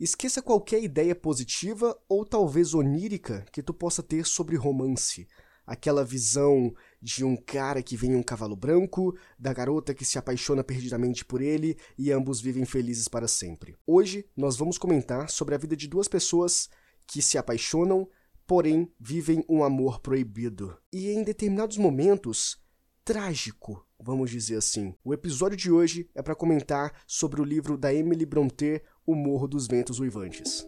Esqueça qualquer ideia positiva ou talvez onírica que tu possa ter sobre romance. Aquela visão de um cara que vem em um cavalo branco, da garota que se apaixona perdidamente por ele e ambos vivem felizes para sempre. Hoje nós vamos comentar sobre a vida de duas pessoas que se apaixonam, porém vivem um amor proibido. E em determinados momentos, trágico, vamos dizer assim. O episódio de hoje é para comentar sobre o livro da Emily Brontë, O Morro dos Ventos Uivantes.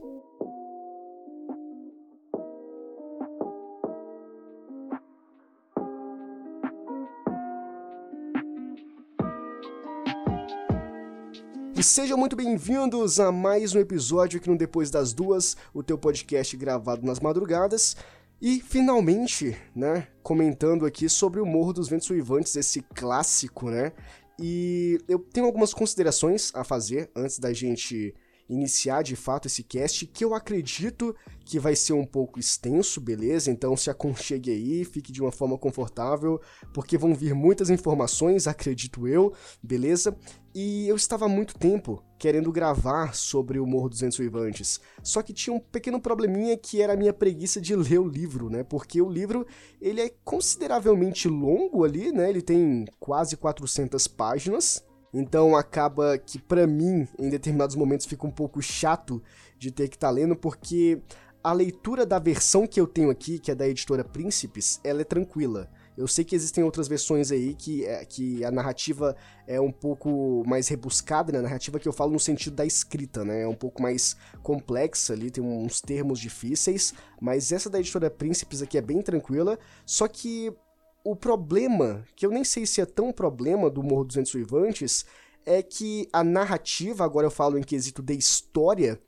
E sejam muito bem-vindos a mais um episódio aqui no Depois das Duas, o teu podcast gravado nas madrugadas. E finalmente, né, comentando aqui sobre o Morro dos Ventos Uivantes, esse clássico, né? E eu tenho algumas considerações a fazer antes da gente iniciar de fato esse cast, que eu acredito que vai ser um pouco extenso, beleza? Então se aconchegue aí, fique de uma forma confortável, porque vão vir muitas informações, acredito eu, beleza? E eu estava há muito tempo querendo gravar sobre o Morro dos Uivantes, só que tinha um pequeno probleminha que era a minha preguiça de ler o livro, né? Porque o livro, ele é consideravelmente longo ali, né? Ele tem quase 400 páginas, então acaba que para mim, em determinados momentos, fica um pouco chato de ter que estar tá lendo, porque a leitura da versão que eu tenho aqui, que é da editora Príncipes, ela é tranquila. Eu sei que existem outras versões aí que, é, que a narrativa é um pouco mais rebuscada, né? A narrativa que eu falo no sentido da escrita, né? É um pouco mais complexa ali, tem uns termos difíceis, mas essa da editora Príncipes aqui é bem tranquila, só que o problema, que eu nem sei se é tão problema do Morro dos Ventos é que a narrativa, agora eu falo em quesito de história,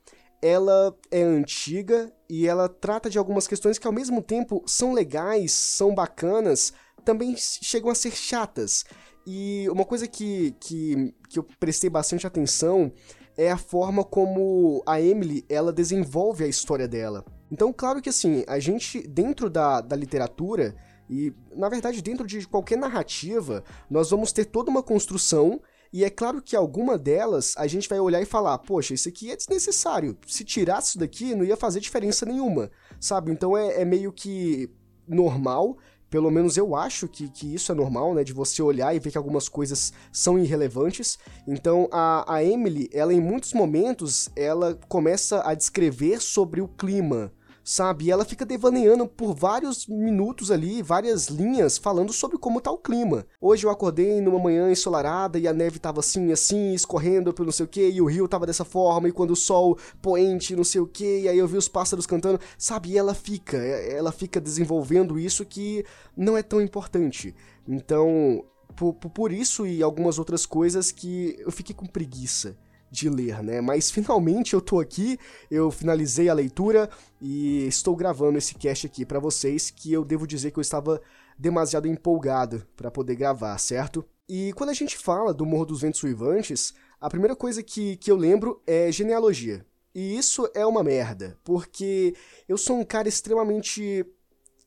ela é antiga e ela trata de algumas questões que ao mesmo tempo são legais, são bacanas, também chegam a ser chatas. E uma coisa que, que, que eu prestei bastante atenção é a forma como a Emily ela desenvolve a história dela. Então, claro que assim, a gente, dentro da, da literatura, e, na verdade, dentro de qualquer narrativa, nós vamos ter toda uma construção e é claro que alguma delas a gente vai olhar e falar, poxa, isso aqui é desnecessário. Se tirasse isso daqui, não ia fazer diferença nenhuma, sabe? Então é, é meio que normal. Pelo menos eu acho que, que isso é normal, né? De você olhar e ver que algumas coisas são irrelevantes. Então a, a Emily, ela em muitos momentos, ela começa a descrever sobre o clima sabe? E ela fica devaneando por vários minutos ali, várias linhas, falando sobre como tá o clima. Hoje eu acordei numa manhã ensolarada e a neve tava assim, assim, escorrendo pelo não sei o que, e o rio tava dessa forma, e quando o sol poente, não sei o que, e aí eu vi os pássaros cantando, sabe? E ela fica, ela fica desenvolvendo isso que não é tão importante. Então, por, por isso e algumas outras coisas que eu fiquei com preguiça de ler, né? Mas finalmente eu tô aqui, eu finalizei a leitura e estou gravando esse cast aqui para vocês, que eu devo dizer que eu estava demasiado empolgado para poder gravar, certo? E quando a gente fala do Morro dos Ventos Uivantes, a primeira coisa que, que eu lembro é genealogia. E isso é uma merda, porque eu sou um cara extremamente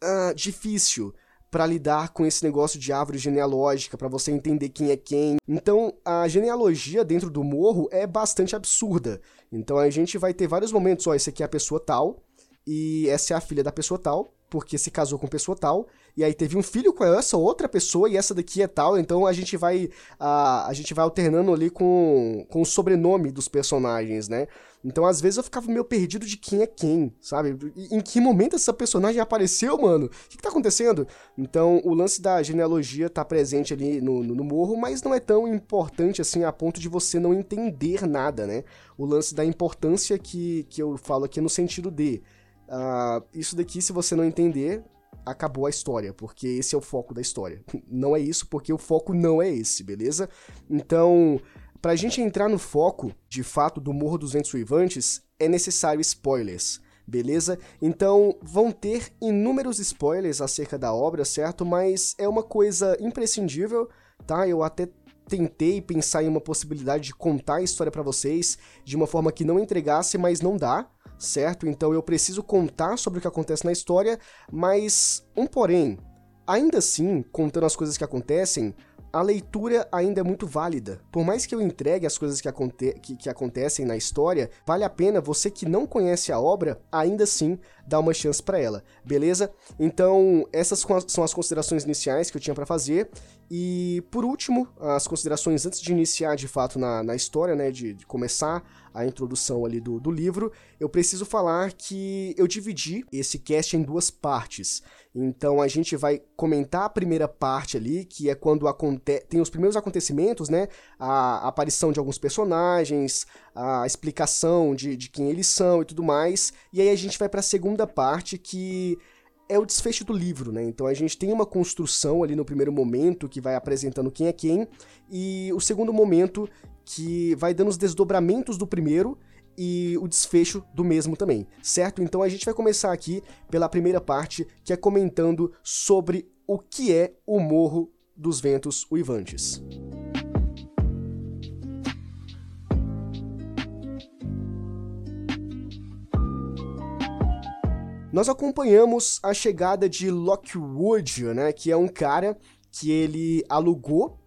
uh, difícil para lidar com esse negócio de árvore genealógica, para você entender quem é quem. Então, a genealogia dentro do morro é bastante absurda. Então, a gente vai ter vários momentos, ó, esse aqui é a pessoa tal, e essa é a filha da pessoa tal, porque se casou com pessoa tal, e aí teve um filho com essa outra pessoa, e essa daqui é tal, então a gente vai a, a gente vai alternando ali com, com o sobrenome dos personagens, né? Então às vezes eu ficava meio perdido de quem é quem, sabe? Em que momento essa personagem apareceu, mano? O que, que tá acontecendo? Então o lance da genealogia tá presente ali no, no, no morro, mas não é tão importante assim a ponto de você não entender nada, né? O lance da importância que, que eu falo aqui no sentido de Uh, isso daqui, se você não entender, acabou a história, porque esse é o foco da história. Não é isso, porque o foco não é esse, beleza? Então, pra gente entrar no foco, de fato, do Morro dos Ventos Uivantes, é necessário spoilers, beleza? Então, vão ter inúmeros spoilers acerca da obra, certo? Mas é uma coisa imprescindível, tá? Eu até tentei pensar em uma possibilidade de contar a história para vocês de uma forma que não entregasse, mas não dá, certo? Então eu preciso contar sobre o que acontece na história, mas um porém, ainda assim, contando as coisas que acontecem, a leitura ainda é muito válida. Por mais que eu entregue as coisas que, aconte que, que acontecem na história, vale a pena você que não conhece a obra, ainda assim, dar uma chance para ela, beleza? Então, essas são as considerações iniciais que eu tinha para fazer. E, por último, as considerações antes de iniciar de fato na, na história, né, de, de começar a introdução ali do, do livro, eu preciso falar que eu dividi esse cast em duas partes. Então a gente vai comentar a primeira parte ali, que é quando tem os primeiros acontecimentos, né? A aparição de alguns personagens, a explicação de, de quem eles são e tudo mais. E aí a gente vai para a segunda parte que é o desfecho do livro, né? Então a gente tem uma construção ali no primeiro momento que vai apresentando quem é quem, e o segundo momento que vai dando os desdobramentos do primeiro e o desfecho do mesmo também, certo? Então a gente vai começar aqui pela primeira parte, que é comentando sobre o que é o Morro dos Ventos Uivantes. Nós acompanhamos a chegada de Lockwood, né, que é um cara que ele alugou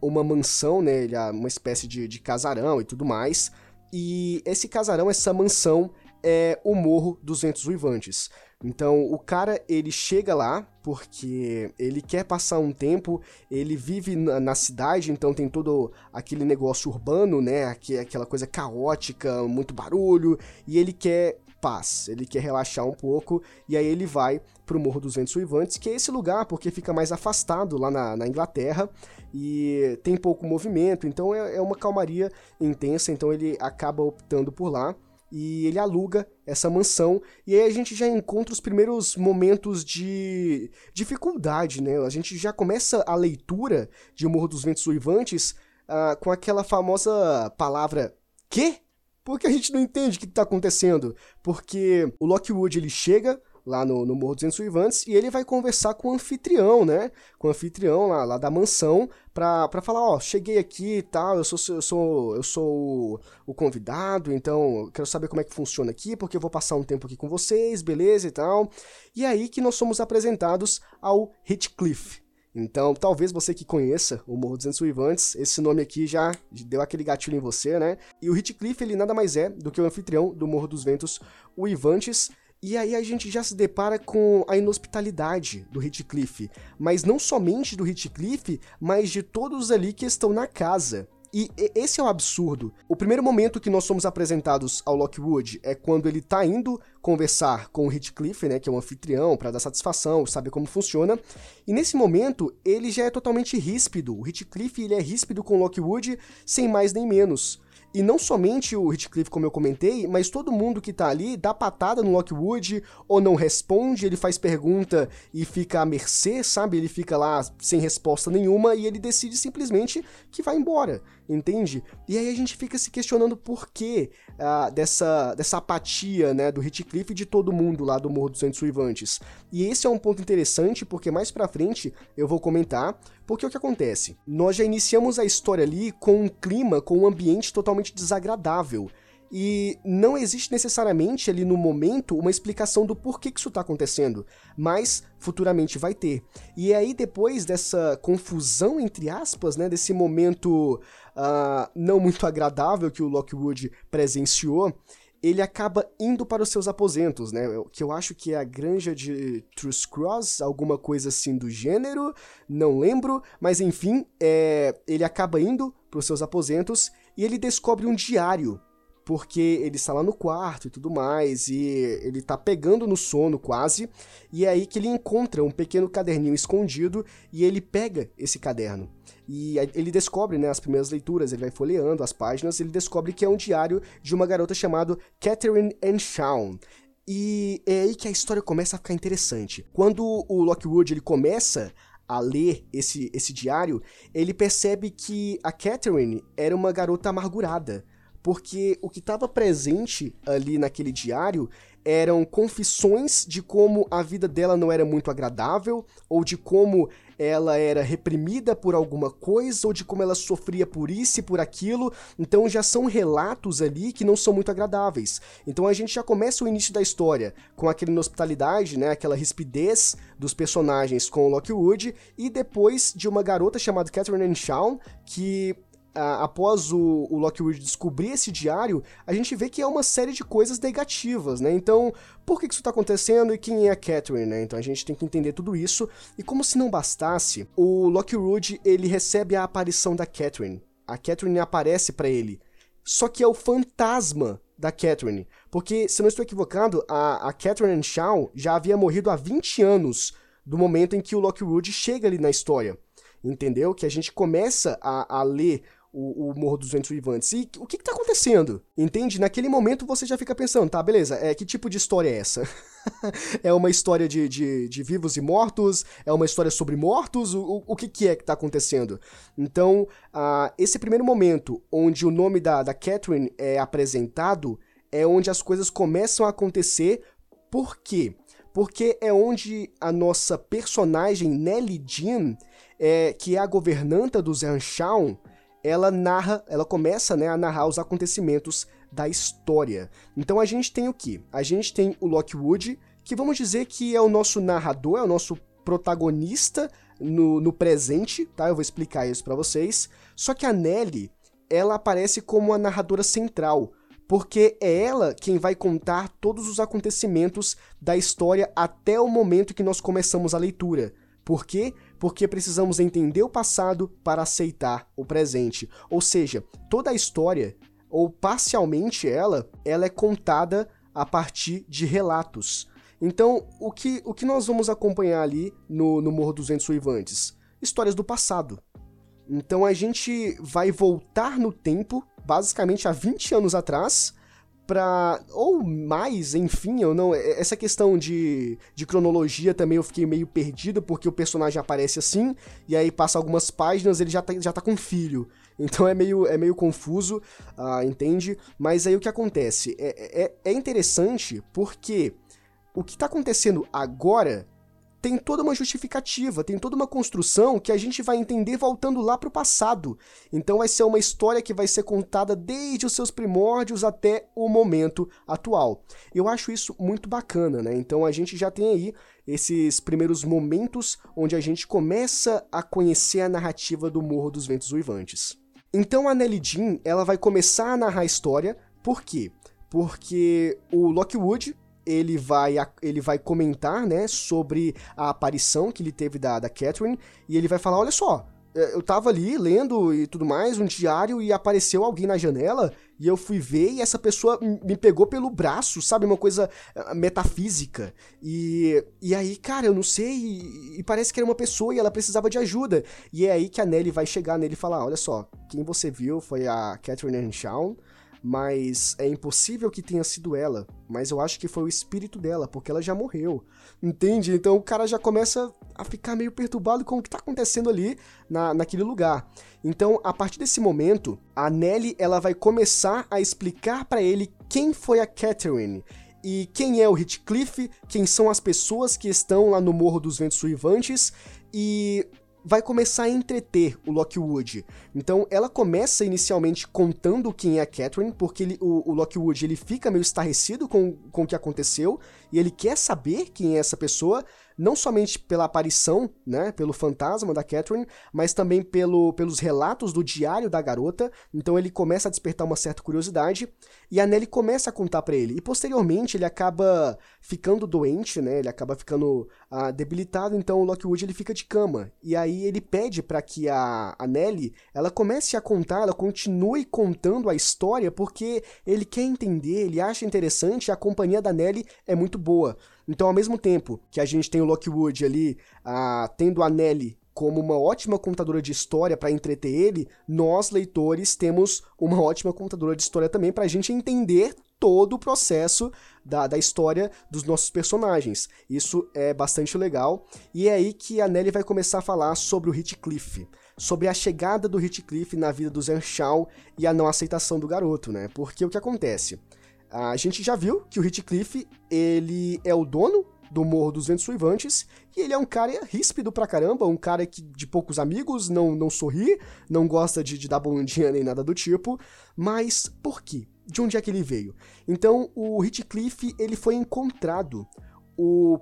uma mansão, né? É uma espécie de, de casarão e tudo mais. E esse casarão, essa mansão, é o Morro dos Ventos Uivantes. Então, o cara, ele chega lá porque ele quer passar um tempo, ele vive na, na, cidade, então tem todo aquele negócio urbano, né, aquela coisa caótica, muito barulho, e ele quer paz, ele quer relaxar um pouco, e aí ele vai pro Morro dos Ventos Uivantes, que é esse lugar porque fica mais afastado lá na, na Inglaterra, e tem pouco movimento, então é, é uma calmaria intensa, então ele acaba optando por lá e ele aluga essa mansão e aí a gente já encontra os primeiros momentos de dificuldade, né? A gente já começa a leitura de Morro dos Ventos Uivantes uh, com aquela famosa palavra que? Porque a gente não entende o que está acontecendo. Porque o Lockwood ele chega lá no, no Morro dos Ensuivantes, e ele vai conversar com o anfitrião, né? Com o anfitrião lá, lá da mansão, pra, falar, ó, cheguei aqui e tal, eu sou, eu sou, eu sou o, convidado, então quero saber como é que funciona aqui, porque eu vou passar um tempo aqui com vocês, beleza e tal. E é aí que nós somos apresentados ao Hitcliffe. Então, talvez você que conheça o Morro dos Ensuivantes, esse nome aqui já deu aquele gatilho em você, né? E o Hitcliffe, ele nada mais é do que o anfitrião do Morro dos Ventos Uivantes, e aí a gente já se depara com a inhospitalidade do Heathcliff, mas não somente do Heathcliff, mas de todos ali que estão na casa. E esse é o absurdo. O primeiro momento que nós somos apresentados ao Lockwood é quando ele tá indo conversar com o Heathcliff, né, que é o anfitrião, para dar satisfação, saber como funciona. E nesse momento, ele já é totalmente ríspido. O Heathcliff, ele é ríspido com o Lockwood, sem mais nem menos. E não somente o Heathcliff, como eu comentei, mas todo mundo que tá ali dá patada no Lockwood ou não responde, ele faz pergunta e fica à mercê, sabe? Ele fica lá sem resposta nenhuma e ele decide simplesmente que vai embora, entende? E aí a gente fica se questionando por que uh, dessa, dessa apatia, né, do Heathcliff e de todo mundo lá do Morro dos Santos Suivantes. E esse é um ponto interessante porque mais pra frente eu vou comentar porque o que acontece? Nós já iniciamos a história ali com um clima, com um ambiente totalmente desagradável. E não existe necessariamente ali no momento uma explicação do porquê que isso está acontecendo, mas futuramente vai ter. E aí, depois dessa confusão, entre aspas, né, desse momento uh, não muito agradável que o Lockwood presenciou, ele acaba indo para os seus aposentos, né? Que eu acho que é a granja de Truce Cross, alguma coisa assim do gênero, não lembro, mas enfim, é, ele acaba indo para os seus aposentos e ele descobre um diário porque ele está lá no quarto e tudo mais, e ele está pegando no sono quase, e é aí que ele encontra um pequeno caderninho escondido e ele pega esse caderno. E ele descobre, né, as primeiras leituras, ele vai folheando as páginas, ele descobre que é um diário de uma garota chamada Catherine Ann Shawn. E é aí que a história começa a ficar interessante. Quando o Lockwood ele começa a ler esse, esse diário, ele percebe que a Catherine era uma garota amargurada porque o que estava presente ali naquele diário eram confissões de como a vida dela não era muito agradável, ou de como ela era reprimida por alguma coisa, ou de como ela sofria por isso e por aquilo. Então já são relatos ali que não são muito agradáveis. Então a gente já começa o início da história com aquela hospitalidade, né, aquela rispidez dos personagens com o Lockwood, e depois de uma garota chamada Catherine Shawn, que após o, o Lockwood descobrir esse diário, a gente vê que é uma série de coisas negativas, né? Então, por que, isso está acontecendo e quem é a Catherine, né? Então a gente tem que entender tudo isso. E como se não bastasse, o Lockwood ele recebe a aparição da Catherine. A Catherine aparece para ele. Só que é o fantasma da Catherine. Porque, se eu não estou equivocado, a, a Catherine Shaw já havia morrido há 20 anos do momento em que o Lockwood chega ali na história entendeu? Que a gente começa a, a ler o, o Morro dos Ventos Vivantes. E o que, que tá acontecendo? Entende? Naquele momento você já fica pensando, tá, beleza, é, que tipo de história é essa? é uma história de, de, de, vivos e mortos? É uma história sobre mortos? O, o, o que, que é que tá acontecendo? Então, uh, esse primeiro momento onde o nome da, da Catherine é apresentado é onde as coisas começam a acontecer. Por quê? Porque é onde a nossa personagem Nelly Jean, é, que é a governanta dos Anshawn, ela narra, ela começa né, a narrar os acontecimentos da história. Então a gente tem o que? A gente tem o Lockwood, que vamos dizer que é o nosso narrador, é o nosso protagonista no, no presente, tá? Eu vou explicar isso para vocês. Só que a Nelly, ela aparece como a narradora central, porque é ela quem vai contar todos os acontecimentos da história até o momento que nós começamos a leitura. Por quê? Porque precisamos entender o passado para aceitar o presente. Ou seja, toda a história, ou parcialmente ela, ela é contada a partir de relatos. Então, o que, o que nós vamos acompanhar ali no, no Morro dos Ventos Uivantes? Histórias do passado. Então a gente vai voltar no tempo, basicamente há 20 anos atrás, pra. Ou mais, enfim, eu não. É, essa questão de, de cronologia também eu fiquei meio perdido, porque o personagem aparece assim, e aí passa algumas páginas ele já tá, já tá com filho. Então é meio, é meio confuso, uh, entende? Mas aí o que acontece? É, é, é interessante porque o que tá acontecendo agora tem toda uma justificativa, tem toda uma construção que a gente vai entender voltando lá para o passado. Então vai ser uma história que vai ser contada desde os seus primórdios até o momento atual. Eu acho isso muito bacana, né? Então a gente já tem aí esses primeiros momentos onde a gente começa a conhecer a narrativa do Morro dos Ventos Uivantes. Então a Nelly Jean, ela vai começar a narrar a história, por quê? Porque o Lockwood, ele vai, ele vai comentar, né, sobre a aparição que ele teve da, da Catherine, e ele vai falar, olha só, é, eu tava ali lendo e tudo mais, um diário, e apareceu alguém na janela, e eu fui ver, e essa pessoa me pegou pelo braço, sabe? Uma coisa ah, metafísica. E, e aí, cara, eu não sei, e, e, parece que era uma pessoa e ela precisava de ajuda. E é aí que a Nelly vai chegar nele e falar: olha só, quem você viu foi a Catherine Henshaw, mas é impossível que tenha sido ela. Mas eu acho que foi o espírito dela, porque ela já morreu. Entende? Então o cara já começa a ficar meio perturbado com o que está acontecendo ali na, naquele lugar. Então, a partir desse momento, a Nelly ela vai começar a explicar para ele quem foi a Catherine e quem é o Heathcliff, quem são as pessoas que estão lá no Morro dos Ventos Suivantes e vai começar a entreter o Lockwood. Então ela começa inicialmente contando quem é a Catherine, porque ele, o, o, Lockwood ele fica meio estarrecido com, com o que aconteceu e ele quer saber quem é essa pessoa, não somente pela aparição, né, pelo fantasma da Catherine, mas também pelo, pelos relatos do diário da garota. Então ele começa a despertar uma certa curiosidade e a Nelly começa a contar para ele. E posteriormente ele acaba ficando doente, né? Ele acaba ficando ah, debilitado, então o Lockwood ele fica de cama. E aí ele pede para que a, a Nelly ela comece a contar, ela continue contando a história porque ele quer entender, ele acha interessante, a companhia da Nelly é muito boa. Então, ao mesmo tempo que a gente tem o Lockwood ali ah, tendo a Nelly como uma ótima contadora de história para entreter ele, nós, leitores, temos uma ótima contadora de história também para a gente entender todo o processo da, da história dos nossos personagens. Isso é bastante legal. E é aí que a Nelly vai começar a falar sobre o Heathcliff, sobre a chegada do Heathcliff na vida do Shaw e a não aceitação do garoto, né? Porque o que acontece? A gente já viu que o Heathcliff, ele é o dono do Morro dos Ventos Suivantes, e ele é um cara ríspido pra caramba, um cara que de poucos amigos, não, não sorri, não gosta de, de dar bondinha nem nada do tipo, mas por quê? De onde é que ele veio? Então, o Heathcliff, ele foi encontrado. O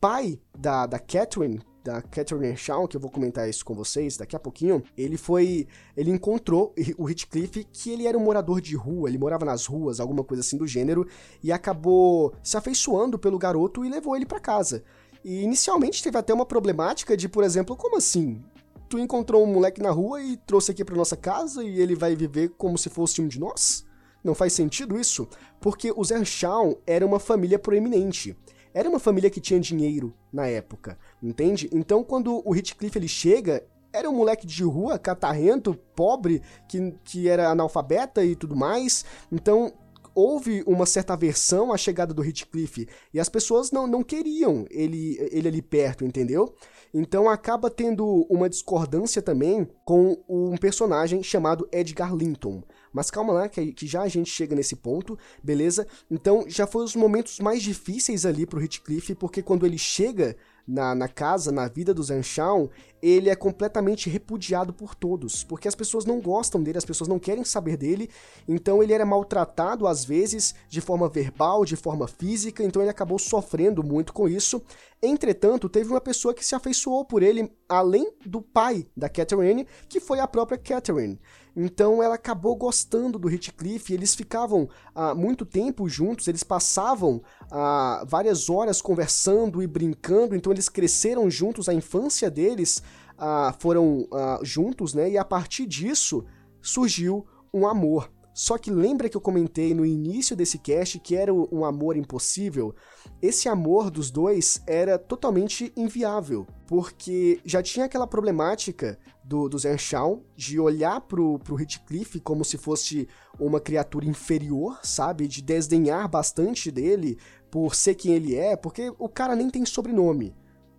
pai da, da Catherine, da Catherine Shaw, que eu vou comentar isso com vocês daqui a pouquinho, ele foi. Ele encontrou o Heathcliff, que ele era um morador de rua, ele morava nas ruas, alguma coisa assim do gênero, e acabou se afeiçoando pelo garoto e levou ele para casa. E inicialmente teve até uma problemática de, por exemplo, como assim? Tu encontrou um moleque na rua e trouxe aqui pra nossa casa e ele vai viver como se fosse um de nós? Não faz sentido isso? Porque os Earnshaw era uma família proeminente era uma família que tinha dinheiro na época, entende? Então quando o Heathcliff ele chega, era um moleque de rua, catarrento, pobre, que, que era analfabeta e tudo mais. Então houve uma certa aversão à chegada do Heathcliff e as pessoas não, não queriam ele, ele ali perto, entendeu? Então acaba tendo uma discordância também com um personagem chamado Edgar Linton. Mas calma lá, que, que já a gente chega nesse ponto, beleza? Então já foi os momentos mais difíceis ali pro Heathcliff, porque quando ele chega na, na casa, na vida do Zanshawn, ele é completamente repudiado por todos, porque as pessoas não gostam dele, as pessoas não querem saber dele, então ele era maltratado às vezes de forma verbal, de forma física, então ele acabou sofrendo muito com isso. Entretanto, teve uma pessoa que se afeiçoou por ele, além do pai da Catherine, que foi a própria Catherine. Então ela acabou gostando do Heathcliff, eles ficavam ah, muito tempo juntos, eles passavam ah, várias horas conversando e brincando, então eles cresceram juntos, a infância deles ah, foram ah, juntos, né? E a partir disso surgiu um amor. Só que lembra que eu comentei no início desse cast que era um amor impossível? Esse amor dos dois era totalmente inviável, porque já tinha aquela problemática do, do Shaw de olhar pro, pro Heathcliff como se fosse uma criatura inferior, sabe? De desdenhar bastante dele por ser quem ele é, porque o cara nem tem sobrenome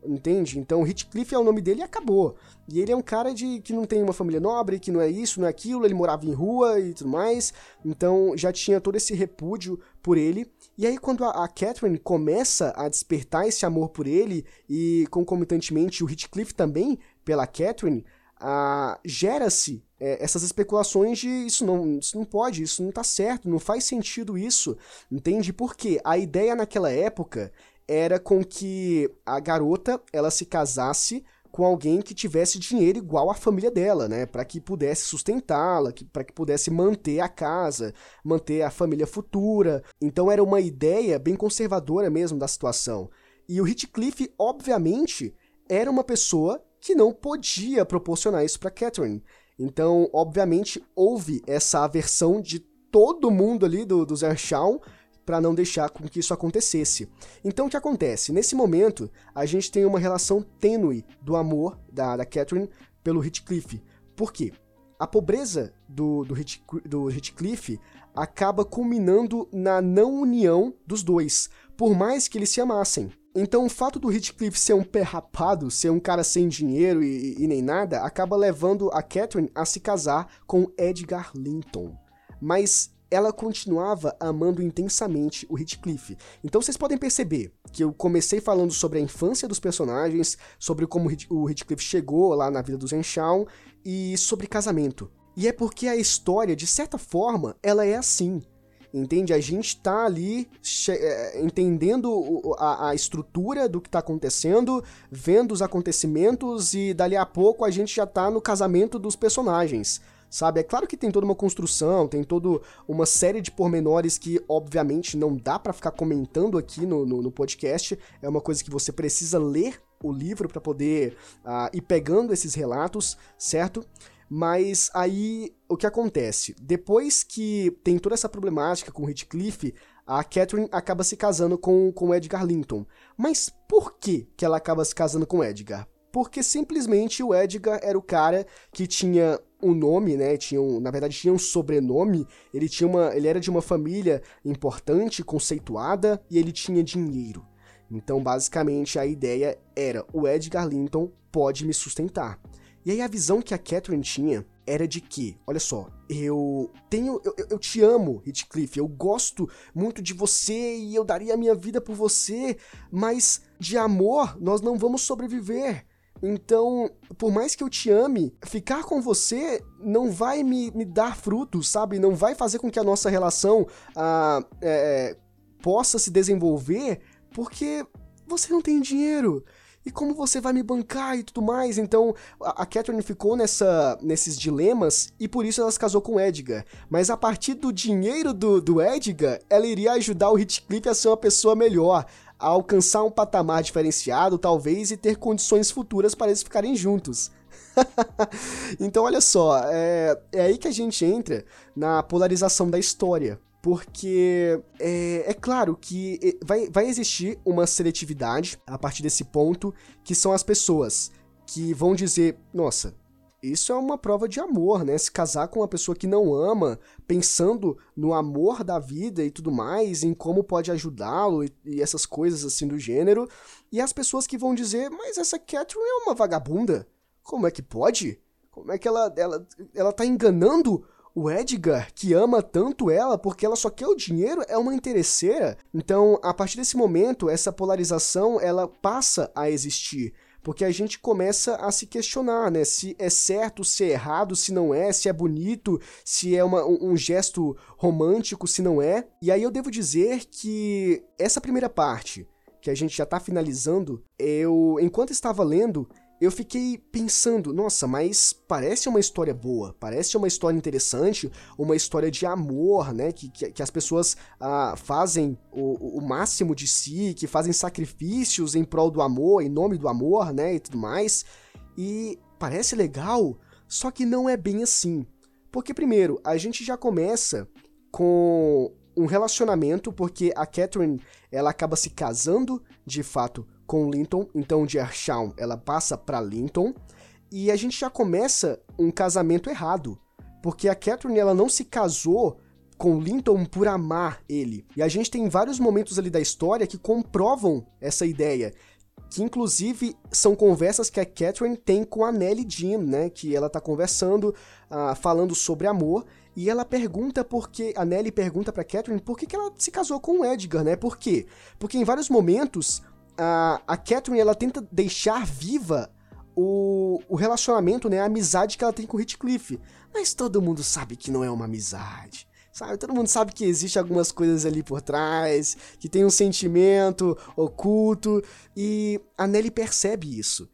entende? Então Heathcliff é o nome dele e acabou. E ele é um cara de que não tem uma família nobre, que não é isso, não é aquilo, ele morava em rua e tudo mais. Então já tinha todo esse repúdio por ele. E aí quando a, a Catherine começa a despertar esse amor por ele e concomitantemente o Heathcliff também pela Catherine, gera-se é, essas especulações de isso não, isso não pode, isso não tá certo, não faz sentido isso, entende? Porque a ideia naquela época era com que a garota ela se casasse com alguém que tivesse dinheiro igual à família dela, né, para que pudesse sustentá-la, para que pudesse manter a casa, manter a família futura. Então era uma ideia bem conservadora mesmo da situação. E o Heathcliff, obviamente, era uma pessoa que não podia proporcionar isso para Catherine. Então, obviamente, houve essa aversão de todo mundo ali do, do Zershaw para não deixar com que isso acontecesse. Então o que acontece? Nesse momento, a gente tem uma relação tênue do amor da, da Catherine pelo Heathcliff. Por quê? A pobreza do, do, do Heathcliff acaba culminando na não união dos dois, por mais que eles se amassem. Então o fato do Heathcliff ser um pé rapado, ser um cara sem dinheiro e, e nem nada, acaba levando a Catherine a se casar com Edgar Linton. Mas ela continuava amando intensamente o Heathcliff. Então vocês podem perceber que eu comecei falando sobre a infância dos personagens, sobre como o Heathcliff chegou lá na vida dos Enshawn e sobre casamento. E é porque a história, de certa forma, ela é assim. Entende? A gente tá ali é, entendendo a, a, estrutura do que tá acontecendo, vendo os acontecimentos e dali a pouco a gente já tá no casamento dos personagens sabe? É claro que tem toda uma construção, tem toda uma série de pormenores que, obviamente, não dá para ficar comentando aqui no, no, no, podcast. É uma coisa que você precisa ler o livro para poder uh, ir pegando esses relatos, certo? Mas aí o que acontece? Depois que tem toda essa problemática com o Heathcliff, a Catherine acaba se casando com, com Edgar Linton. Mas por que, que ela acaba se casando com Edgar? Porque simplesmente o Edgar era o cara que tinha um nome, né? Tinha um, na verdade tinha um sobrenome. Ele tinha uma, ele era de uma família importante, conceituada e ele tinha dinheiro. Então, basicamente, a ideia era: o Edgar Linton pode me sustentar. E aí a visão que a Catherine tinha era de que, olha só, eu tenho, eu, eu te amo, Heathcliff, eu gosto muito de você e eu daria a minha vida por você, mas de amor nós não vamos sobreviver. Então, por mais que eu te ame, ficar com você não vai me, me dar frutos, sabe? Não vai fazer com que a nossa relação ah, é, possa se desenvolver, porque você não tem dinheiro e como você vai me bancar e tudo mais. Então a, Catherine ficou nessa, nesses dilemas e por isso ela se casou com Edgar. Mas a partir do dinheiro do, do Edgar, ela iria ajudar o Heathcliff a ser uma pessoa melhor, a alcançar um patamar diferenciado, talvez, e ter condições futuras para eles ficarem juntos. então, olha só, é, é aí que a gente entra na polarização da história porque é, é, claro que vai, vai existir uma seletividade a partir desse ponto, que são as pessoas que vão dizer: nossa, isso é uma prova de amor, né? Se casar com uma pessoa que não ama, pensando no amor da vida e tudo mais, em como pode ajudá-lo e, e, essas coisas assim do gênero. E as pessoas que vão dizer: mas essa Catherine é uma vagabunda. Como é que pode? Como é que ela, ela, ela tá enganando o Edgar, que ama tanto ela porque ela só quer o dinheiro, é uma interesseira. Então, a partir desse momento, essa polarização ela passa a existir. Porque a gente começa a se questionar, né? Se é certo, se é errado, se não é, se é bonito, se é uma, um, um gesto romântico, se não é. E aí eu devo dizer que essa primeira parte, que a gente já tá finalizando, eu, enquanto estava lendo, eu fiquei pensando, nossa, mas parece uma história boa, parece uma história interessante, uma história de amor, né? Que, que, que as pessoas ah, fazem o, o máximo de si, que fazem sacrifícios em prol do amor, em nome do amor, né? E tudo mais. E parece legal, só que não é bem assim. Porque, primeiro, a gente já começa com um relacionamento, porque a Catherine ela acaba se casando de fato com Linton, então de Earsham ela passa para Linton, e a gente já começa um casamento errado, porque a Catherine ela não se casou com Linton por amar ele. E a gente tem vários momentos ali da história que comprovam essa ideia. Que inclusive são conversas que a Catherine tem com a Nellie Jean, né? Que ela tá conversando, uh, falando sobre amor. E ela pergunta por que. A Nellie pergunta pra Catherine por que, que ela se casou com o Edgar, né? Por quê? Porque em vários momentos a, Catherine ela tenta deixar viva o, o relacionamento, né, a amizade que ela tem com o Heathcliff. Mas todo mundo sabe que não é uma amizade. Sabe? Todo mundo sabe que existe algumas coisas ali por trás, que tem um sentimento oculto, e a Nelly percebe isso.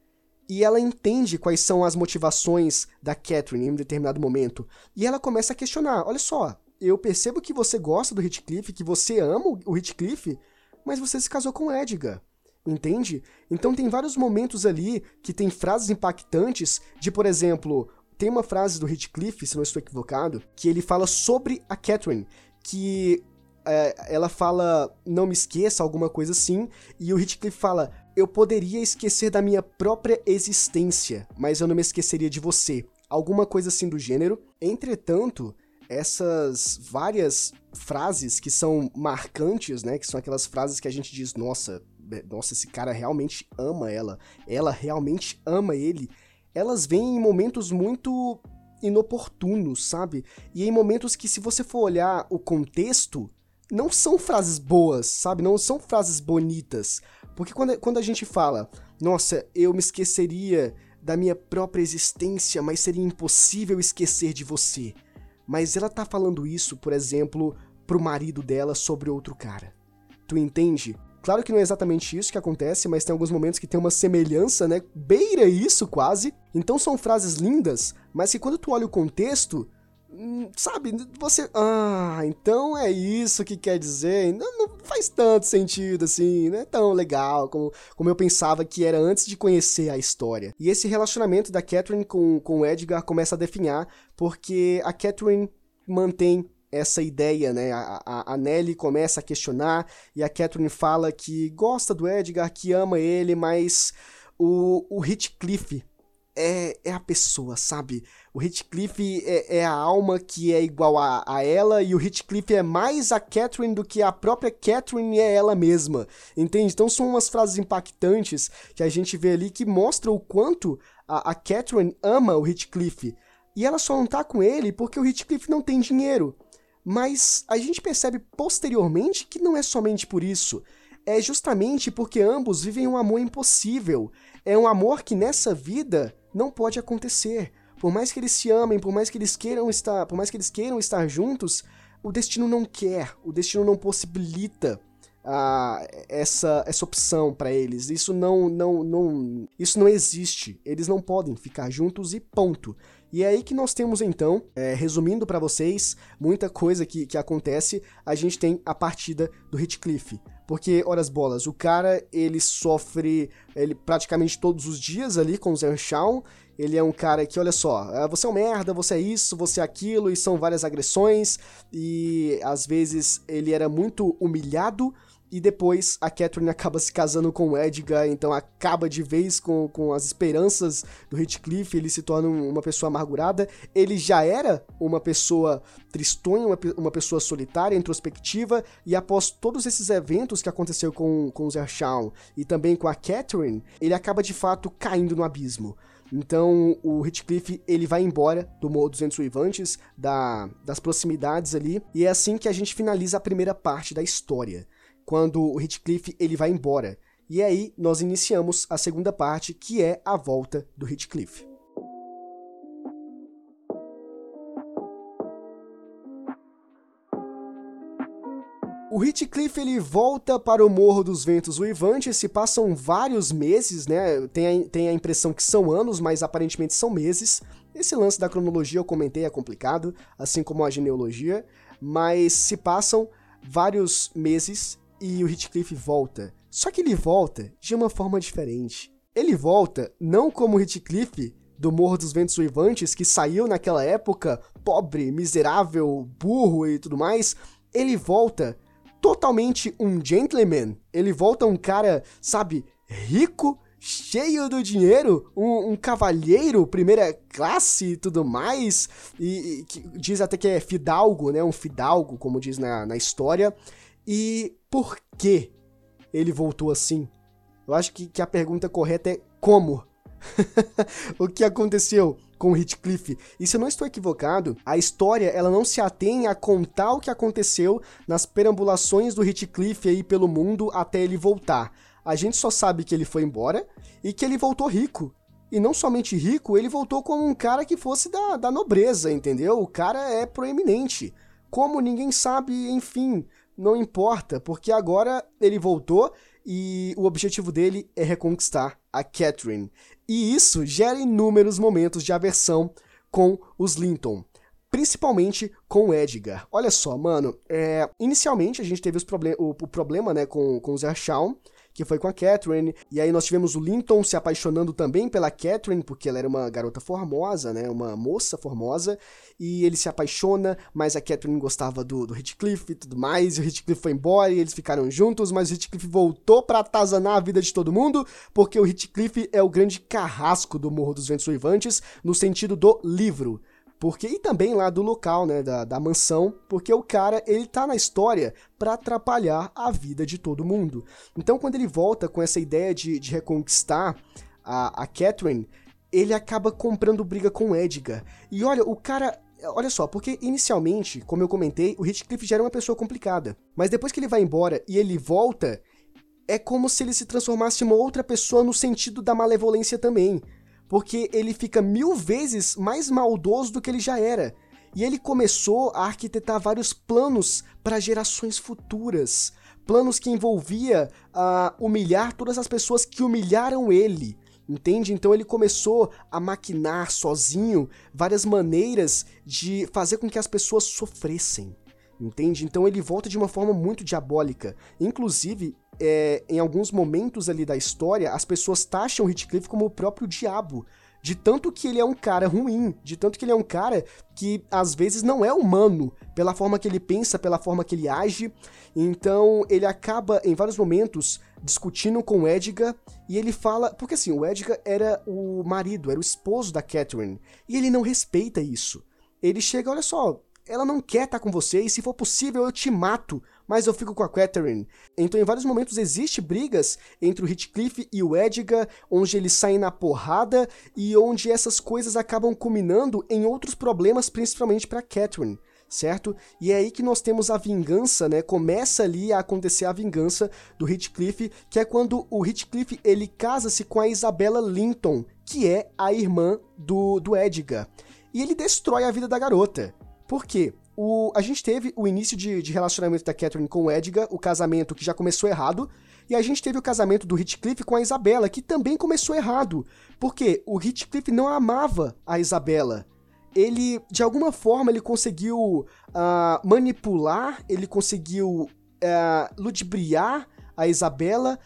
E ela entende quais são as motivações da Catherine em um determinado momento. E ela começa a questionar: olha só, eu percebo que você gosta do Heathcliff, que você ama o Heathcliff, mas você se casou com Edgar. Entende? Então tem vários momentos ali que tem frases impactantes de, por exemplo, tem uma frase do Heathcliff, se não estou equivocado, que ele fala sobre a Catherine, que é, ela fala não me esqueça, alguma coisa assim, e o Heathcliff fala eu poderia esquecer da minha própria existência, mas eu não me esqueceria de você. Alguma coisa assim do gênero. Entretanto, essas várias frases que são marcantes, né, que são aquelas frases que a gente diz, nossa, nossa, esse cara realmente ama ela, ela realmente ama ele, elas vêm em momentos muito inoportunos, sabe? E em momentos que, se você for olhar o contexto, não são frases boas, sabe? Não são frases bonitas. Porque quando, quando a gente fala, nossa, eu me esqueceria da minha própria existência, mas seria impossível esquecer de você. Mas ela tá falando isso, por exemplo, pro marido dela sobre outro cara. Tu entende? Claro que não é exatamente isso que acontece, mas tem alguns momentos que tem uma semelhança, né? Beira isso quase. Então são frases lindas, mas que quando tu olha o contexto, hum, sabe, você. Ah, então é isso que quer dizer. Não, não, faz tanto sentido assim, não é tão legal como, como eu pensava que era antes de conhecer a história. E esse relacionamento da Catherine com, com o Edgar começa a definhar, porque a Catherine mantém essa ideia, né? A, a, Nelly começa a questionar e a Catherine fala que gosta do Edgar, que ama ele, mas o, o Heathcliff é, é a pessoa, sabe? O Heathcliff é, é a alma que é igual a, a ela e o Heathcliff é mais a Catherine do que a própria Catherine é ela mesma, entende? Então são umas frases impactantes que a gente vê ali que mostram o quanto a, a Catherine ama o Heathcliff, E ela só não tá com ele porque o Heathcliff não tem dinheiro. Mas a gente percebe posteriormente que não é somente por isso. É justamente porque ambos vivem um amor impossível. É um amor que nessa vida não pode acontecer. Por mais que eles se amem, por mais que eles queiram estar, por mais que eles queiram estar juntos, o destino não quer, o destino não possibilita ah, essa, essa opção para eles. Isso não, não, não, isso não existe. Eles não podem ficar juntos e ponto. E é aí que nós temos então, é, resumindo para vocês, muita coisa que, que acontece, a gente tem a partida do Heathcliff. Porque, horas bolas, o cara, ele sofre ele praticamente todos os dias ali com o Zershawn, ele é um cara que, olha só, ah, você é um merda, você é isso, você é aquilo, e são várias agressões, e às vezes ele era muito humilhado, e depois a Catherine acaba se casando com o Edgar, então acaba de vez com, com as esperanças do Heathcliff, ele se torna uma pessoa amargurada. Ele já era uma pessoa tristonha, uma, uma pessoa solitária, introspectiva, e após todos esses eventos que aconteceu com, com o Zershawn e também com a Catherine, ele acaba de fato caindo no abismo. Então o Heathcliff ele vai embora do Morro dos Uivantes, da, das proximidades ali, e é assim que a gente finaliza a primeira parte da história quando o Heathcliff ele vai embora. E aí nós iniciamos a segunda parte, que é a volta do Heathcliff. O Heathcliff ele volta para o Morro dos Ventos Uivantes, se passam vários meses, né? Tem a, tem a impressão que são anos, mas aparentemente são meses. Esse lance da cronologia eu comentei é complicado, assim como a genealogia, mas se passam vários meses e o Heathcliff volta. Só que ele volta de uma forma diferente. Ele volta não como o Heathcliff do Morro dos Ventos Uivantes, que saiu naquela época pobre, miserável, burro e tudo mais. Ele volta totalmente um gentleman. Ele volta um cara, sabe, rico, cheio do dinheiro, um, um cavalheiro, primeira classe e tudo mais. E, e diz até que é fidalgo, né? Um fidalgo, como diz na, na história. E por que ele voltou assim? Eu acho que, que a pergunta correta é como? o que aconteceu com o Heathcliff? E se eu não estou equivocado, a história ela não se atém a contar o que aconteceu nas perambulações do Heathcliff aí pelo mundo até ele voltar. A gente só sabe que ele foi embora e que ele voltou rico. E não somente rico, ele voltou como um cara que fosse da, da nobreza, entendeu? O cara é proeminente. Como ninguém sabe, enfim, não importa, porque agora ele voltou e o objetivo dele é reconquistar a Catherine. E isso gera inúmeros momentos de aversão com os Linton. Principalmente com o Edgar. Olha só, mano. É, inicialmente a gente teve problem o, o, problema né, com, com o Zershawn, que foi com a Catherine. E aí nós tivemos o Linton se apaixonando também pela Catherine, porque ela era uma garota formosa, né? Uma moça formosa. E ele se apaixona, mas a Catherine gostava do, do Heathcliff e tudo mais. E o Heathcliff foi embora e eles ficaram juntos, mas o Heathcliff voltou para atazanar a vida de todo mundo, porque o Heathcliff é o grande carrasco do Morro dos Ventos Uivantes, no sentido do livro. Porque, e também lá do local, né, da, da mansão, porque o cara, ele tá na história para atrapalhar a vida de todo mundo. Então, quando ele volta com essa ideia de, de reconquistar a, a Catherine, ele acaba comprando briga com Edgar. E olha, o cara Olha só, porque inicialmente, como eu comentei, o Heathcliff já era uma pessoa complicada. Mas depois que ele vai embora e ele volta, é como se ele se transformasse em uma outra pessoa no sentido da malevolência também porque ele fica mil vezes mais maldoso do que ele já era. E ele começou a arquitetar vários planos para gerações futuras. Planos que envolvia uh, humilhar todas as pessoas que humilharam ele. Entende? Então ele começou a maquinar sozinho várias maneiras de fazer com que as pessoas sofressem. Entende? Então ele volta de uma forma muito diabólica. Inclusive, é, em alguns momentos ali da história, as pessoas taxam Heathcliff como o próprio diabo. De tanto que ele é um cara ruim, de tanto que ele é um cara que às vezes não é humano, pela forma que ele pensa, pela forma que ele age. Então ele acaba em vários momentos discutindo com o Edgar e ele fala. Porque assim, o Edgar era o marido, era o esposo da Catherine, e ele não respeita isso. Ele chega, olha só, ela não quer estar tá com você e se for possível eu te mato, mas eu fico com a Catherine. Então, em vários momentos, existe brigas entre o Heathcliff e o Edgar, onde eles saem na porrada e onde essas coisas acabam culminando em outros problemas, principalmente para Catherine certo? E é aí que nós temos a vingança, né? Começa ali a acontecer a vingança do Heathcliff, que é quando o Heathcliff ele casa-se com a Isabella Linton, que é a irmã do, do Edgar. E ele destrói a vida da garota. Por quê? O, a gente teve o início de, de relacionamento da Catherine com o Edgar, o casamento que já começou errado, e a gente teve o casamento do Heathcliff com a Isabela, que também começou errado. Porque o Heathcliff não amava a Isabela. Ele, de alguma forma, ele conseguiu uh, manipular, ele conseguiu uh, ludibriar a Isabela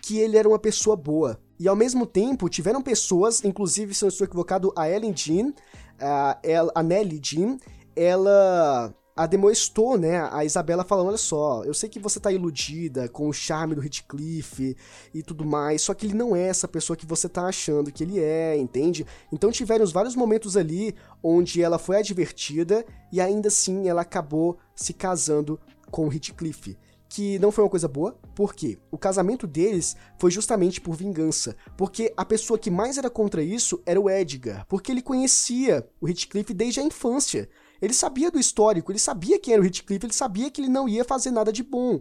que ele era uma pessoa boa. E ao mesmo tempo, tiveram pessoas, inclusive, se eu não estou equivocado, a Ellen Jean, a, a Nelly Jean, ela ademoestou, né, a Isabela falando, olha só, eu sei que você tá iludida com o charme do Heathcliff e tudo mais, só que ele não é essa pessoa que você tá achando que ele é, entende? Então tiveram vários momentos ali onde ela foi advertida e ainda assim ela acabou se casando com o Heathcliff que não foi uma coisa boa, porque o casamento deles foi justamente por vingança, porque a pessoa que mais era contra isso era o Edgar, porque ele conhecia o Heathcliff desde a infância. Ele sabia do histórico, ele sabia quem era o Heathcliff, ele sabia que ele não ia fazer nada de bom.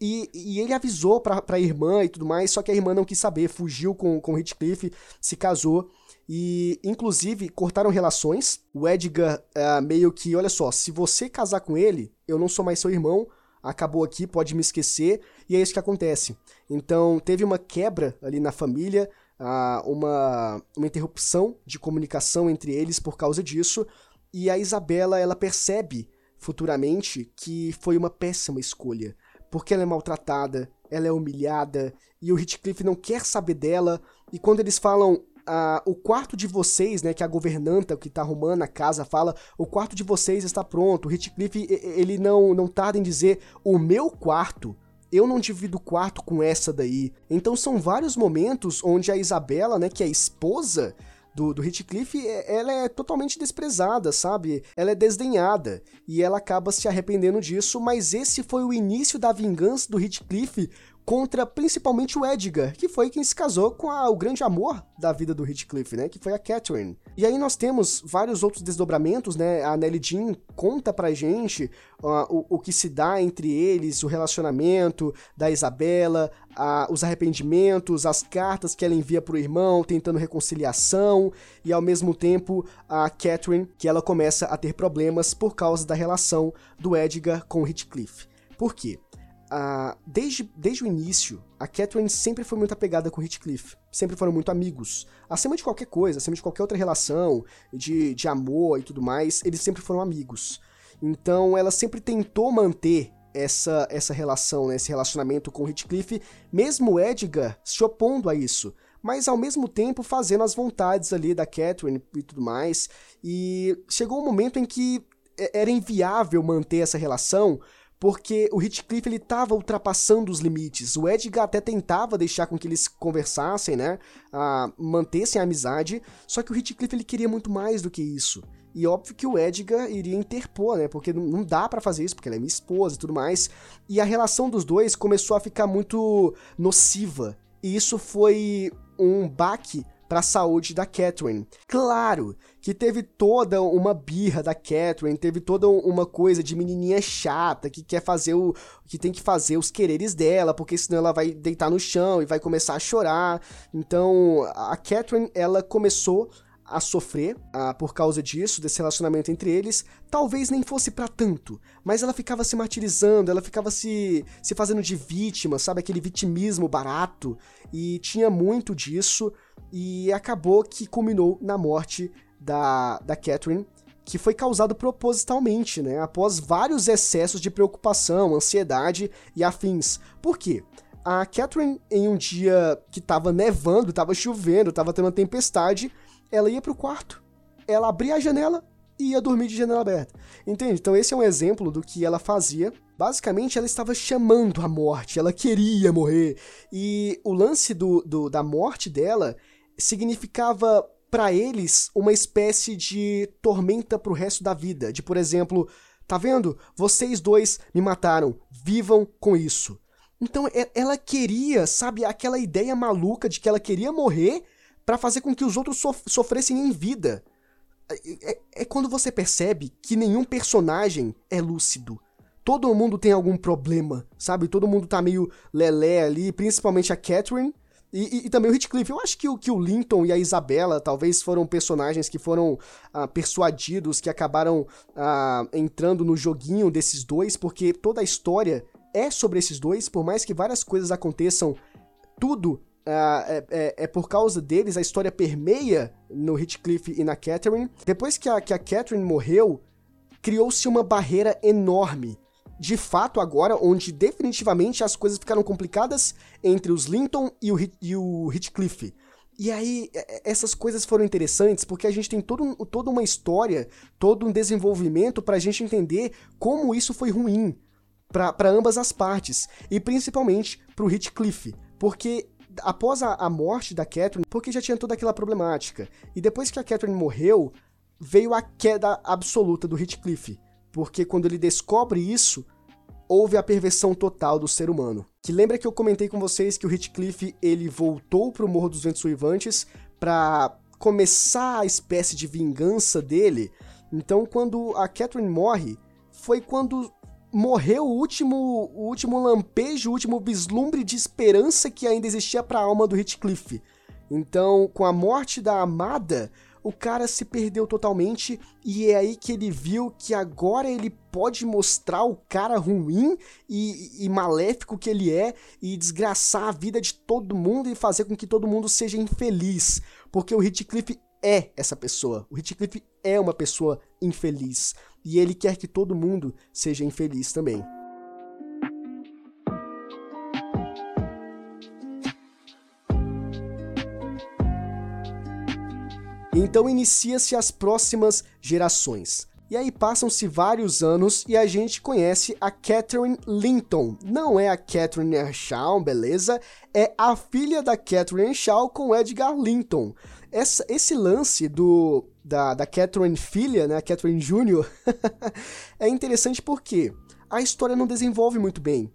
E, e ele avisou pra, pra irmã e tudo mais, só que a irmã não quis saber, fugiu com, com o Heathcliff, se casou. E, inclusive, cortaram relações. O Edgar uh, meio que, olha só, se você casar com ele, eu não sou mais seu irmão, acabou aqui, pode me esquecer, e é isso que acontece. Então, teve uma quebra ali na família, uh, uma, uma interrupção de comunicação entre eles por causa disso, e a Isabela, ela percebe futuramente que foi uma péssima escolha, porque ela é maltratada, ela é humilhada, e o Heathcliff não quer saber dela, e quando eles falam ah, o quarto de vocês, né, que a governanta que tá arrumando a casa fala, o quarto de vocês está pronto. O Heathcliff, ele não, não tarda em dizer, o meu quarto, eu não divido quarto com essa daí. Então são vários momentos onde a Isabela, né, que é a esposa do, do Heathcliff, é, ela é totalmente desprezada, sabe? Ela é desdenhada e ela acaba se arrependendo disso, mas esse foi o início da vingança do Heathcliff contra principalmente o Edgar, que foi quem se casou com a, o grande amor da vida do Heathcliff, né, que foi a Catherine. E aí nós temos vários outros desdobramentos, né, a Nelly Jean conta pra gente uh, o, o que se dá entre eles, o relacionamento da Isabela, os arrependimentos, as cartas que ela envia pro irmão, tentando reconciliação, e ao mesmo tempo a Catherine, que ela começa a ter problemas por causa da relação do Edgar com o Heathcliff. Por quê? Desde, desde o início, a Catherine sempre foi muito apegada com Heathcliff. Sempre foram muito amigos. Acima de qualquer coisa, acima de qualquer outra relação, de, de amor e tudo mais, eles sempre foram amigos. Então ela sempre tentou manter essa, essa relação, né, esse relacionamento com Heathcliff, mesmo Edgar se opondo a isso. Mas ao mesmo tempo fazendo as vontades ali da Catherine e tudo mais. E chegou um momento em que é, era inviável manter essa relação porque o Heathcliff ele tava ultrapassando os limites. O Edgar até tentava deixar com que eles conversassem, né, a, mantessem a amizade, só que o Heathcliff ele queria muito mais do que isso. E óbvio que o Edgar iria interpor, né? Porque não dá para fazer isso, porque ela é minha esposa e tudo mais. E a relação dos dois começou a ficar muito nociva. E isso foi um baque para a saúde da Catherine. Claro que teve toda uma birra da Catherine, teve toda uma coisa de menininha chata que quer fazer o que tem que fazer os quereres dela, porque senão ela vai deitar no chão e vai começar a chorar. Então, a Catherine, ela começou a sofrer ah, por causa disso, desse relacionamento entre eles, talvez nem fosse para tanto, mas ela ficava se martirizando, ela ficava se, se fazendo de vítima, sabe? Aquele vitimismo barato, e tinha muito disso, e acabou que culminou na morte da, da Catherine, que foi causado propositalmente, né? Após vários excessos de preocupação, ansiedade e afins. Por quê? A Catherine, em um dia que tava nevando, tava chovendo, tava tendo uma tempestade, ela ia pro quarto, ela abria a janela e ia dormir de janela aberta. Entende? Então esse é um exemplo do que ela fazia. Basicamente, ela estava chamando a morte, ela queria morrer. E o lance do, do da morte dela significava para eles uma espécie de tormenta pro resto da vida. De, por exemplo, Tá vendo? Vocês dois me mataram. Vivam com isso. Então ela queria, sabe, aquela ideia maluca de que ela queria morrer para fazer com que os outros sof sofressem em vida. É, é, é, quando você percebe que nenhum personagem é lúcido. Todo mundo tem algum problema, sabe? Todo mundo tá meio lelé ali, principalmente a Catherine, e, e, e, também o Heathcliff. Eu acho que o, que o Linton e a Isabela talvez foram personagens que foram ah, persuadidos, que acabaram ah, entrando no joguinho desses dois, porque toda a história é sobre esses dois, por mais que várias coisas aconteçam, tudo ah, é, é, é, por causa deles, a história permeia no Heathcliff e na Catherine. Depois que a, que a Catherine morreu, criou-se uma barreira enorme de fato agora, onde definitivamente as coisas ficaram complicadas entre os Linton e o, e o Heathcliff. E aí, essas coisas foram interessantes porque a gente tem todo toda uma história, todo um desenvolvimento para a gente entender como isso foi ruim para ambas as partes, e principalmente para o Heathcliff, porque após a, a, morte da Catherine, porque já tinha toda aquela problemática, e depois que a Catherine morreu, veio a queda absoluta do Heathcliff, porque quando ele descobre isso, houve a perversão total do ser humano. Que lembra que eu comentei com vocês que o Heathcliff ele voltou para o Morro dos Ventos Uivantes para começar a espécie de vingança dele. Então, quando a Catherine morre, foi quando morreu o último, o último lampejo, o último vislumbre de esperança que ainda existia para a alma do Heathcliff. Então, com a morte da amada, o cara se perdeu totalmente e é aí que ele viu que agora ele pode mostrar o cara ruim e, e, maléfico que ele é e desgraçar a vida de todo mundo e fazer com que todo mundo seja infeliz. Porque o Heathcliff é essa pessoa. O Heathcliff é uma pessoa infeliz. E ele quer que todo mundo seja infeliz também. Então inicia-se as próximas gerações. E aí passam-se vários anos e a gente conhece a Catherine Linton. Não é a Catherine Earnshaw, beleza? É a filha da Catherine Earnshaw com Edgar Linton. Essa, esse lance do da, da Catherine filha, né, a Catherine Jr., é interessante porque a história não desenvolve muito bem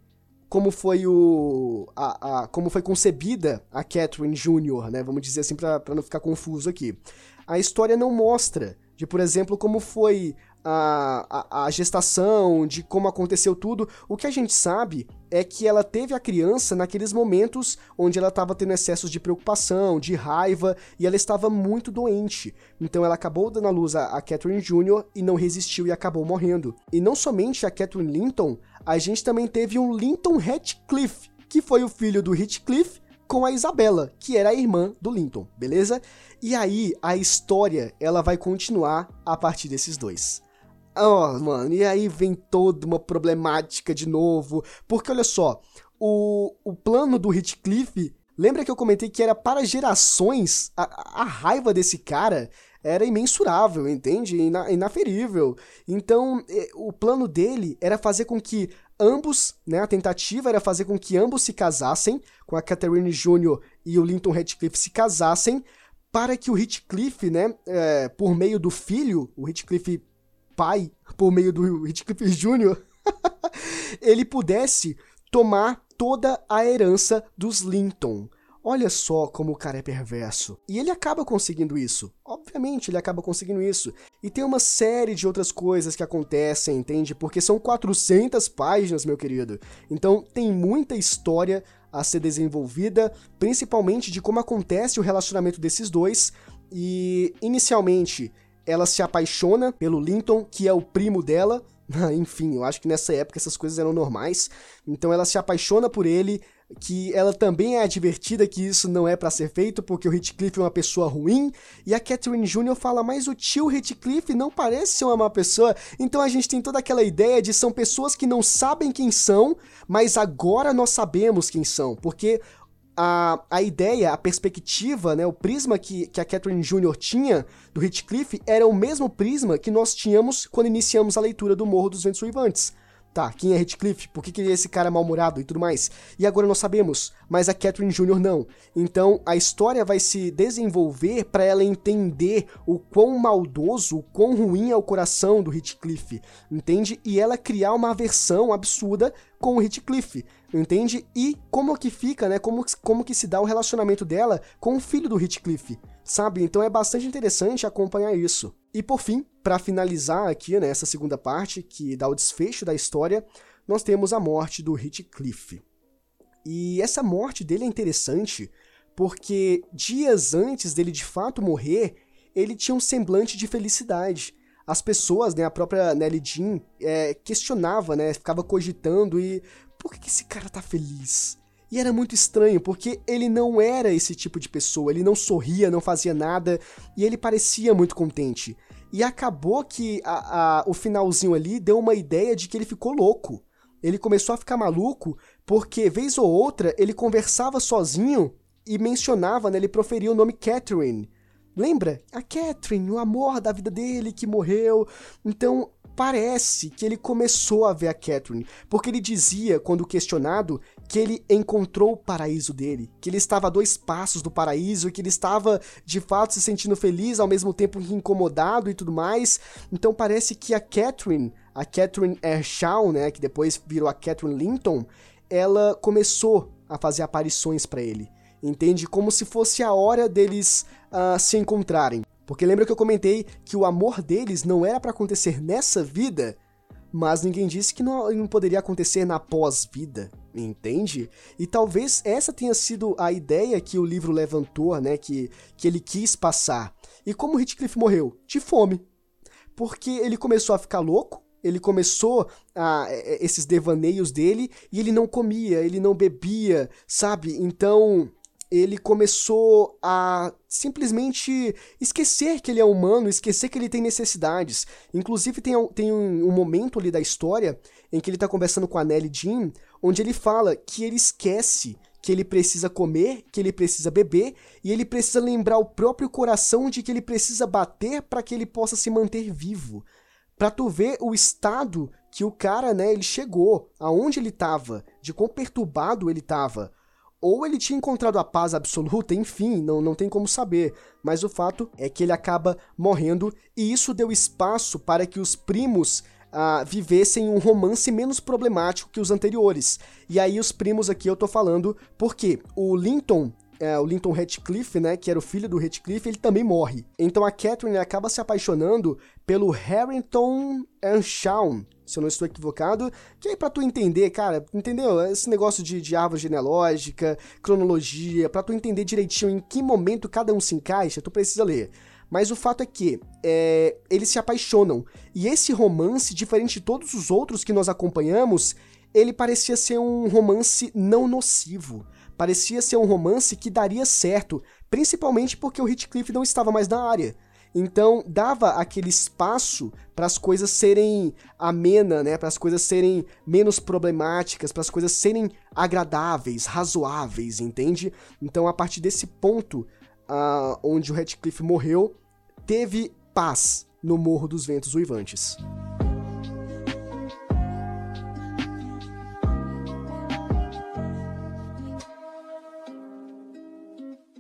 como foi o a, a, como foi concebida a Catherine Jr., né? Vamos dizer assim para não ficar confuso aqui. A história não mostra de, por exemplo, como foi a, a, a, gestação, de como aconteceu tudo. O que a gente sabe é que ela teve a criança naqueles momentos onde ela estava tendo excessos de preocupação, de raiva, e ela estava muito doente. Então ela acabou dando à luz a, Catherine Jr. e não resistiu e acabou morrendo. E não somente a Catherine Linton, a gente também teve um Linton Heathcliff, que foi o filho do Heathcliff com a Isabella, que era a irmã do Linton, beleza? E aí a história ela vai continuar a partir desses dois. Oh, mano, e aí vem toda uma problemática de novo, porque olha só, o, o plano do Heathcliff, lembra que eu comentei que era para gerações? A, a raiva desse cara era imensurável, entende? Ina, inaferível. Então, é, o plano dele era fazer com que ambos, né, a tentativa era fazer com que ambos se casassem, com a Catherine Jr. e o Linton Heathcliff se casassem, para que o Heathcliff, né, é, por meio do filho, o Heathcliff pai, por meio do Heathcliff Jr., ele pudesse tomar toda a herança dos Linton. Olha só como o cara é perverso. E ele acaba conseguindo isso. Obviamente, ele acaba conseguindo isso. E tem uma série de outras coisas que acontecem, entende? Porque são 400 páginas, meu querido. Então, tem muita história a ser desenvolvida, principalmente de como acontece o relacionamento desses dois. E, inicialmente, ela se apaixona pelo Linton, que é o primo dela. Enfim, eu acho que nessa época essas coisas eram normais. Então ela se apaixona por ele, que ela também é advertida que isso não é para ser feito porque o Heathcliff é uma pessoa ruim, e a Catherine Jr. fala, mas o tio Heathcliff não parece ser uma má pessoa, então a gente tem toda aquela ideia de são pessoas que não sabem quem são, mas agora nós sabemos quem são, porque a, a ideia, a perspectiva, né, o prisma que, que a Catherine Jr. tinha do Heathcliff era o mesmo prisma que nós tínhamos quando iniciamos a leitura do Morro dos Ventos Uivantes. Tá, quem é Heathcliff? Por que, que esse cara é mal-humorado e tudo mais? E agora nós sabemos, mas a Catherine Jr. não. Então a história vai se desenvolver para ela entender o quão maldoso, o quão ruim é o coração do Heathcliff, entende? E ela criar uma aversão absurda com o Heathcliff, entende? E como que fica, né? Como, como que se dá o relacionamento dela com o filho do Heathcliff, sabe? Então é bastante interessante acompanhar isso. E por fim, para finalizar aqui né, segunda parte, que dá o desfecho da história, nós temos a morte do Heathcliff. E essa morte dele é interessante porque dias antes dele de fato morrer, ele tinha um semblante de felicidade. As pessoas, né, a própria Nelly Jean, é, questionava, né, ficava cogitando e por que esse cara tá feliz? E era muito estranho, porque ele não era esse tipo de pessoa, ele não sorria, não fazia nada, e ele parecia muito contente. E acabou que a, a, o finalzinho ali deu uma ideia de que ele ficou louco. Ele começou a ficar maluco, porque vez ou outra ele conversava sozinho e mencionava, né, ele proferia o nome Catherine. Lembra? A Catherine, o amor da vida dele que morreu. Então, parece que ele começou a ver a Catherine, porque ele dizia, quando questionado, que ele encontrou o paraíso dele, que ele estava a dois passos do paraíso, que ele estava de fato se sentindo feliz, ao mesmo tempo incomodado e tudo mais. Então parece que a Catherine, a Catherine Ershaw, né, que depois virou a Catherine Linton, ela começou a fazer aparições para ele. Entende? Como se fosse a hora deles uh, se encontrarem. Porque lembra que eu comentei que o amor deles não era para acontecer nessa vida, mas ninguém disse que não, não poderia acontecer na pós-vida, entende? E talvez essa tenha sido a ideia que o livro levantou, né, que, que ele quis passar. E como Heathcliff morreu? De fome. Porque ele começou a ficar louco, ele começou a esses devaneios dele e ele não comia, ele não bebia, sabe? Então, ele começou a simplesmente esquecer que ele é humano, esquecer que ele tem necessidades. Inclusive, tem, tem um, um momento ali da história em que ele está conversando com a Nelly Jean, onde ele fala que ele esquece que ele precisa comer, que ele precisa beber e ele precisa lembrar o próprio coração de que ele precisa bater para que ele possa se manter vivo. Para tu ver o estado que o cara, né, ele chegou, aonde ele estava, de quão perturbado ele estava ou ele tinha encontrado a paz absoluta, enfim, não, não tem como saber. Mas o fato é que ele acaba morrendo, e isso deu espaço para que os primos uh, vivessem um romance menos problemático que os anteriores. E aí, os primos aqui eu tô falando porque o Linton é, o Linton Ratcliffe, né, que era o filho do Ratcliffe, ele também morre. Então a Catherine acaba se apaixonando pelo Harrington Earnshaw, se eu não estou equivocado, que aí pra tu entender, cara, entendeu? Esse negócio de, de árvore genealógica, cronologia, pra tu entender direitinho em que momento cada um se encaixa, tu precisa ler. Mas o fato é que é, eles se apaixonam. E esse romance, diferente de todos os outros que nós acompanhamos, ele parecia ser um romance não nocivo. Parecia ser um romance que daria certo, principalmente porque o Heathcliff não estava mais na área. Então dava aquele espaço para as coisas serem amena, né? Para as coisas serem menos problemáticas, para as coisas serem agradáveis, razoáveis, entende? Então a partir desse ponto, uh, onde o Ratcliffe morreu, teve paz no Morro dos Ventos Uivantes.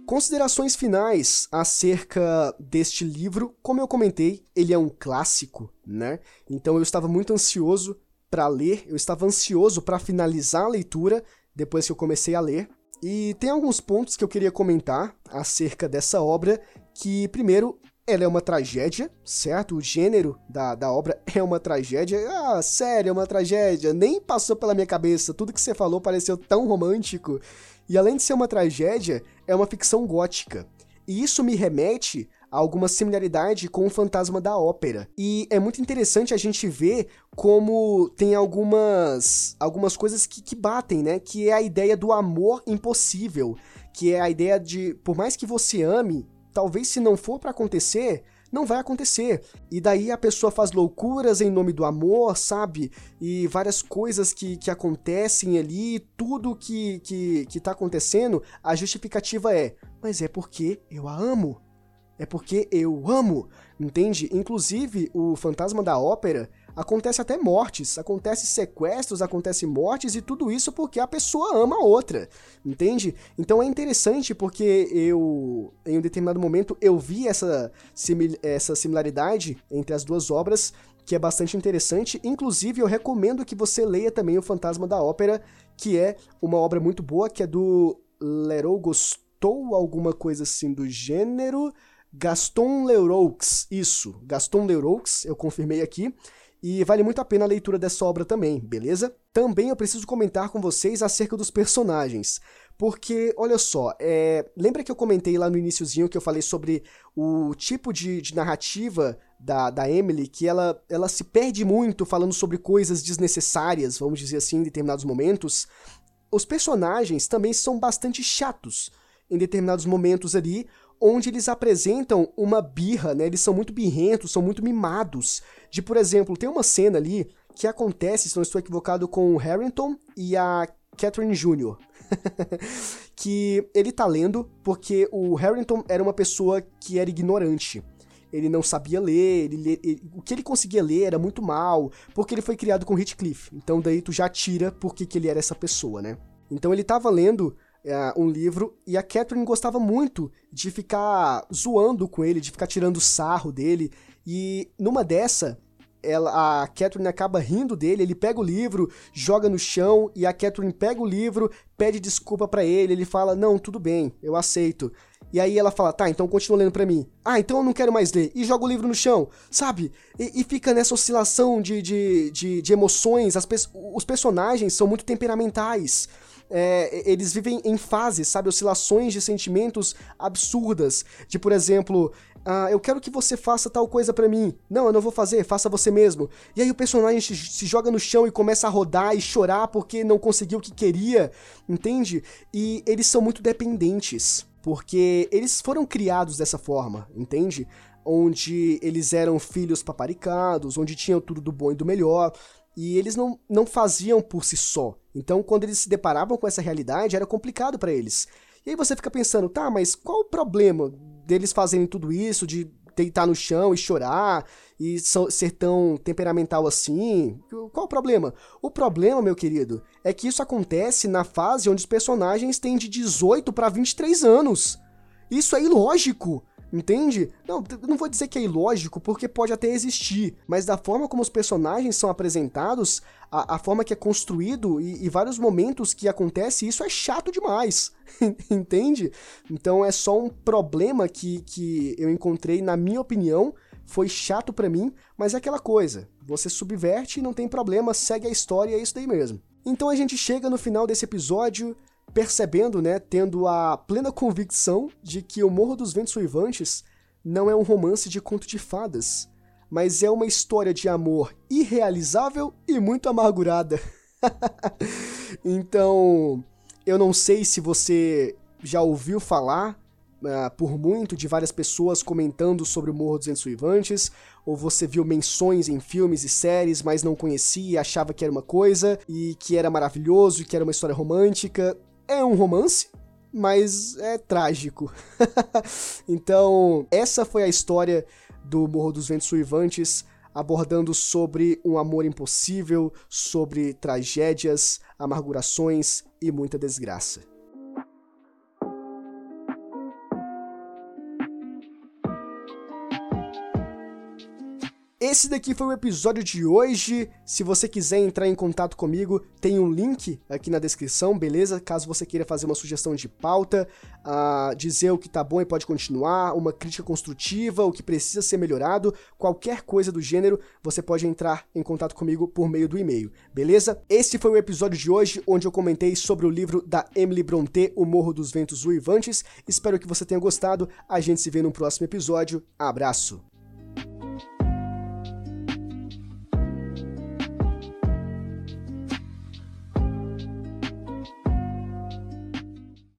Considerações finais acerca deste livro. Como eu comentei, ele é um clássico, né? Então eu estava muito ansioso para ler, eu estava ansioso para finalizar a leitura depois que eu comecei a ler. E tem alguns pontos que eu queria comentar acerca dessa obra, que primeiro ela é uma tragédia, certo? O gênero da, da obra é uma tragédia. Ah, sério, é uma tragédia. Nem passou pela minha cabeça. Tudo que você falou pareceu tão romântico. E além de ser uma tragédia, é uma ficção gótica. E isso me remete a alguma similaridade com o fantasma da ópera. E é muito interessante a gente ver como tem algumas, algumas coisas que, que batem, né? Que é a ideia do amor impossível. Que é a ideia de, por mais que você ame, talvez se não for para acontecer, não vai acontecer. E daí a pessoa faz loucuras em nome do amor, sabe? E várias coisas que, que acontecem ali, tudo que, que, que tá acontecendo, a justificativa é: mas é porque eu a amo. É porque eu amo, entende? Inclusive, o Fantasma da Ópera, acontece até mortes, acontece sequestros, acontece mortes e tudo isso porque a pessoa ama a outra, entende? Então é interessante porque eu, em um determinado momento, eu vi essa, simil essa similaridade entre as duas obras que é bastante interessante. Inclusive, eu recomendo que você leia também O Fantasma da Ópera, que é uma obra muito boa, que é do Leroux Gostou, alguma coisa assim do gênero. Gaston Leroux, isso, Gaston Leroux, eu confirmei aqui. E vale muito a pena a leitura dessa obra também, beleza? Também eu preciso comentar com vocês acerca dos personagens. Porque, olha só, é... lembra que eu comentei lá no iníciozinho que eu falei sobre o tipo de, de narrativa da, da Emily, que ela, ela se perde muito falando sobre coisas desnecessárias, vamos dizer assim, em determinados momentos. Os personagens também são bastante chatos em determinados momentos ali, onde eles apresentam uma birra, né? Eles são muito birrentos, são muito mimados. De, por exemplo, tem uma cena ali que acontece, se não estou equivocado, com o Harrington e a Catherine Jr. que ele tá lendo porque o Harrington era uma pessoa que era ignorante ele não sabia ler, ele, ele, o que ele conseguia ler era muito mal, porque ele foi criado com Heathcliff. Então daí tu já tira por que, que ele era essa pessoa, né? Então ele tava lendo é, um livro e a Catherine gostava muito de ficar zoando com ele, de ficar tirando sarro dele. E numa dessa, ela, a Catherine acaba rindo dele, ele pega o livro, joga no chão e a Catherine pega o livro, pede desculpa para ele, ele fala: "Não, tudo bem, eu aceito". E aí ela fala, tá, então continua lendo pra mim. Ah, então eu não quero mais ler. E joga o livro no chão, sabe? E, e fica nessa oscilação de, de, de, de emoções. As, os personagens são muito temperamentais. É, eles vivem em fases, sabe? Oscilações de sentimentos absurdas. De, por exemplo, ah, eu quero que você faça tal coisa para mim. Não, eu não vou fazer, faça você mesmo. E aí o personagem se, joga no chão e começa a rodar e chorar porque não conseguiu o que queria, entende? E eles são muito dependentes porque eles foram criados dessa forma, entende? Onde eles eram filhos paparicados, onde tinham tudo do bom e do melhor, e eles não, não faziam por si só. Então, quando eles se deparavam com essa realidade, era complicado para eles. E aí você fica pensando, tá, mas qual o problema deles fazerem tudo isso, de deitar no chão e chorar e ser tão temperamental assim? Qual o problema? O problema, meu querido, é que isso acontece na fase onde os personagens têm de 18 para 23 anos. Isso é ilógico. Entende? Não, não vou dizer que é ilógico, porque pode até existir, mas da forma como os personagens são apresentados, a, a forma que é construído e, e, vários momentos que acontece, isso é chato demais. Entende? Então é só um problema que, que eu encontrei, na minha opinião, foi chato para mim, mas é aquela coisa. Você subverte e não tem problema, segue a história e é isso daí mesmo. Então a gente chega no final desse episódio percebendo, né, tendo a plena convicção de que O Morro dos Ventos Uivantes não é um romance de conto de fadas, mas é uma história de amor irrealizável e muito amargurada. então, eu não sei se você já ouviu falar uh, por muito de várias pessoas comentando sobre o Morro dos Ventos Uivantes, ou você viu menções em filmes e séries, mas não conhecia, achava que era uma coisa e que era maravilhoso, e que era uma história romântica. É um romance, mas é trágico. então, essa foi a história do Morro dos Ventos Suivantes, abordando sobre um amor impossível, sobre tragédias, amargurações e muita desgraça. Esse daqui foi o episódio de hoje. Se você quiser entrar em contato comigo, tem um link aqui na descrição, beleza? Caso você queira fazer uma sugestão de pauta, uh, dizer o que tá bom e pode continuar, uma crítica construtiva, o que precisa ser melhorado, qualquer coisa do gênero, você pode entrar em contato comigo por meio do e-mail, beleza? Esse foi o episódio de hoje, onde eu comentei sobre o livro da Emily Brontë, O Morro dos Ventos Uivantes. Espero que você tenha gostado. A gente se vê no próximo episódio. Abraço!